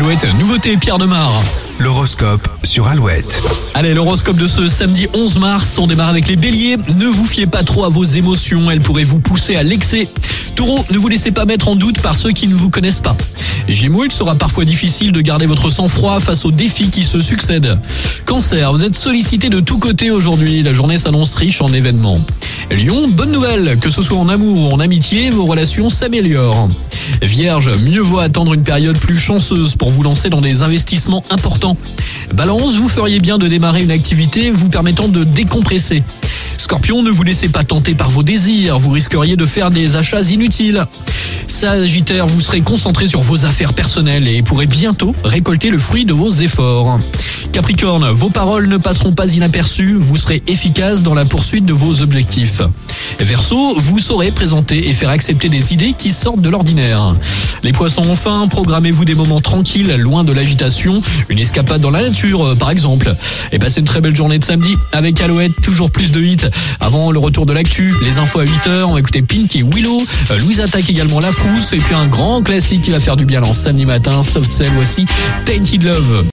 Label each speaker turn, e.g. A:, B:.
A: Alouette, nouveauté Pierre Demar.
B: L'horoscope sur Alouette.
A: Allez, l'horoscope de ce samedi 11 mars, on démarre avec les béliers. Ne vous fiez pas trop à vos émotions, elles pourraient vous pousser à l'excès. Taureau, ne vous laissez pas mettre en doute par ceux qui ne vous connaissent pas. Gémeaux, il sera parfois difficile de garder votre sang-froid face aux défis qui se succèdent. Cancer, vous êtes sollicité de tous côtés aujourd'hui, la journée s'annonce riche en événements. Lion, bonne nouvelle, que ce soit en amour ou en amitié, vos relations s'améliorent. Vierge, mieux vaut attendre une période plus chanceuse pour vous lancer dans des investissements importants. Balance, vous feriez bien de démarrer une activité vous permettant de décompresser. Scorpion, ne vous laissez pas tenter par vos désirs, vous risqueriez de faire des achats inutiles. Sagittaire, vous serez concentré sur vos affaires personnelles et pourrez bientôt récolter le fruit de vos efforts. Capricorne, vos paroles ne passeront pas inaperçues, vous serez efficace dans la poursuite de vos objectifs. Verseau, vous saurez présenter et faire accepter des idées qui sortent de l'ordinaire. Les poissons enfin, programmez-vous des moments tranquilles, loin de l'agitation, une escapade dans la nature euh, par exemple. Et passez une très belle journée de samedi avec Alouette, toujours plus de hits. Avant le retour de l'actu, les infos à 8h, on va écouter Pink et Willow, euh, Louise attaque également La Frousse et puis un grand classique qui va faire du bien en samedi matin, Soft Cell, voici Tainted Love.